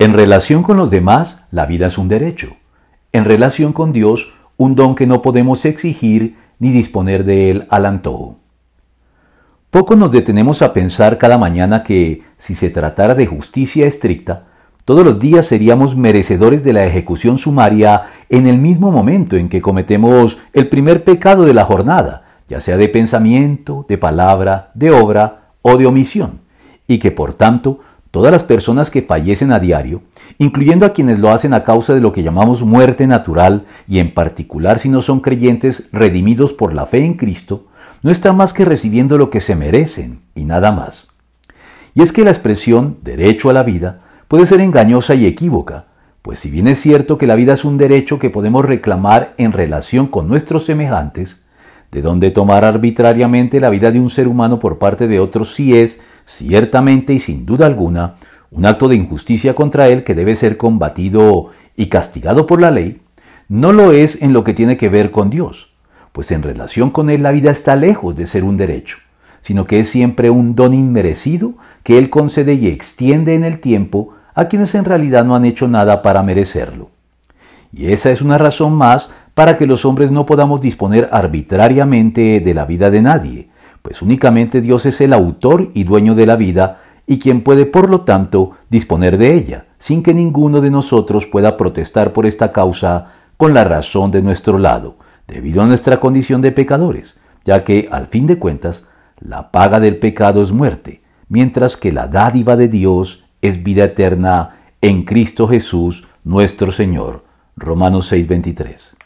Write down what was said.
En relación con los demás, la vida es un derecho. En relación con Dios, un don que no podemos exigir ni disponer de él al antojo. Poco nos detenemos a pensar cada mañana que, si se tratara de justicia estricta, todos los días seríamos merecedores de la ejecución sumaria en el mismo momento en que cometemos el primer pecado de la jornada, ya sea de pensamiento, de palabra, de obra o de omisión, y que por tanto todas las personas que fallecen a diario, incluyendo a quienes lo hacen a causa de lo que llamamos muerte natural, y en particular si no son creyentes redimidos por la fe en Cristo, no están más que recibiendo lo que se merecen y nada más. Y es que la expresión derecho a la vida puede ser engañosa y equívoca, pues si bien es cierto que la vida es un derecho que podemos reclamar en relación con nuestros semejantes, de donde tomar arbitrariamente la vida de un ser humano por parte de otros sí es, ciertamente y sin duda alguna, un acto de injusticia contra él que debe ser combatido y castigado por la ley, no lo es en lo que tiene que ver con Dios, pues en relación con él la vida está lejos de ser un derecho, sino que es siempre un don inmerecido que él concede y extiende en el tiempo a quienes en realidad no han hecho nada para merecerlo. Y esa es una razón más para que los hombres no podamos disponer arbitrariamente de la vida de nadie, pues únicamente Dios es el autor y dueño de la vida y quien puede por lo tanto disponer de ella, sin que ninguno de nosotros pueda protestar por esta causa con la razón de nuestro lado, debido a nuestra condición de pecadores, ya que, al fin de cuentas, la paga del pecado es muerte, mientras que la dádiva de Dios es vida eterna en Cristo Jesús nuestro Señor. Romanos 6:23.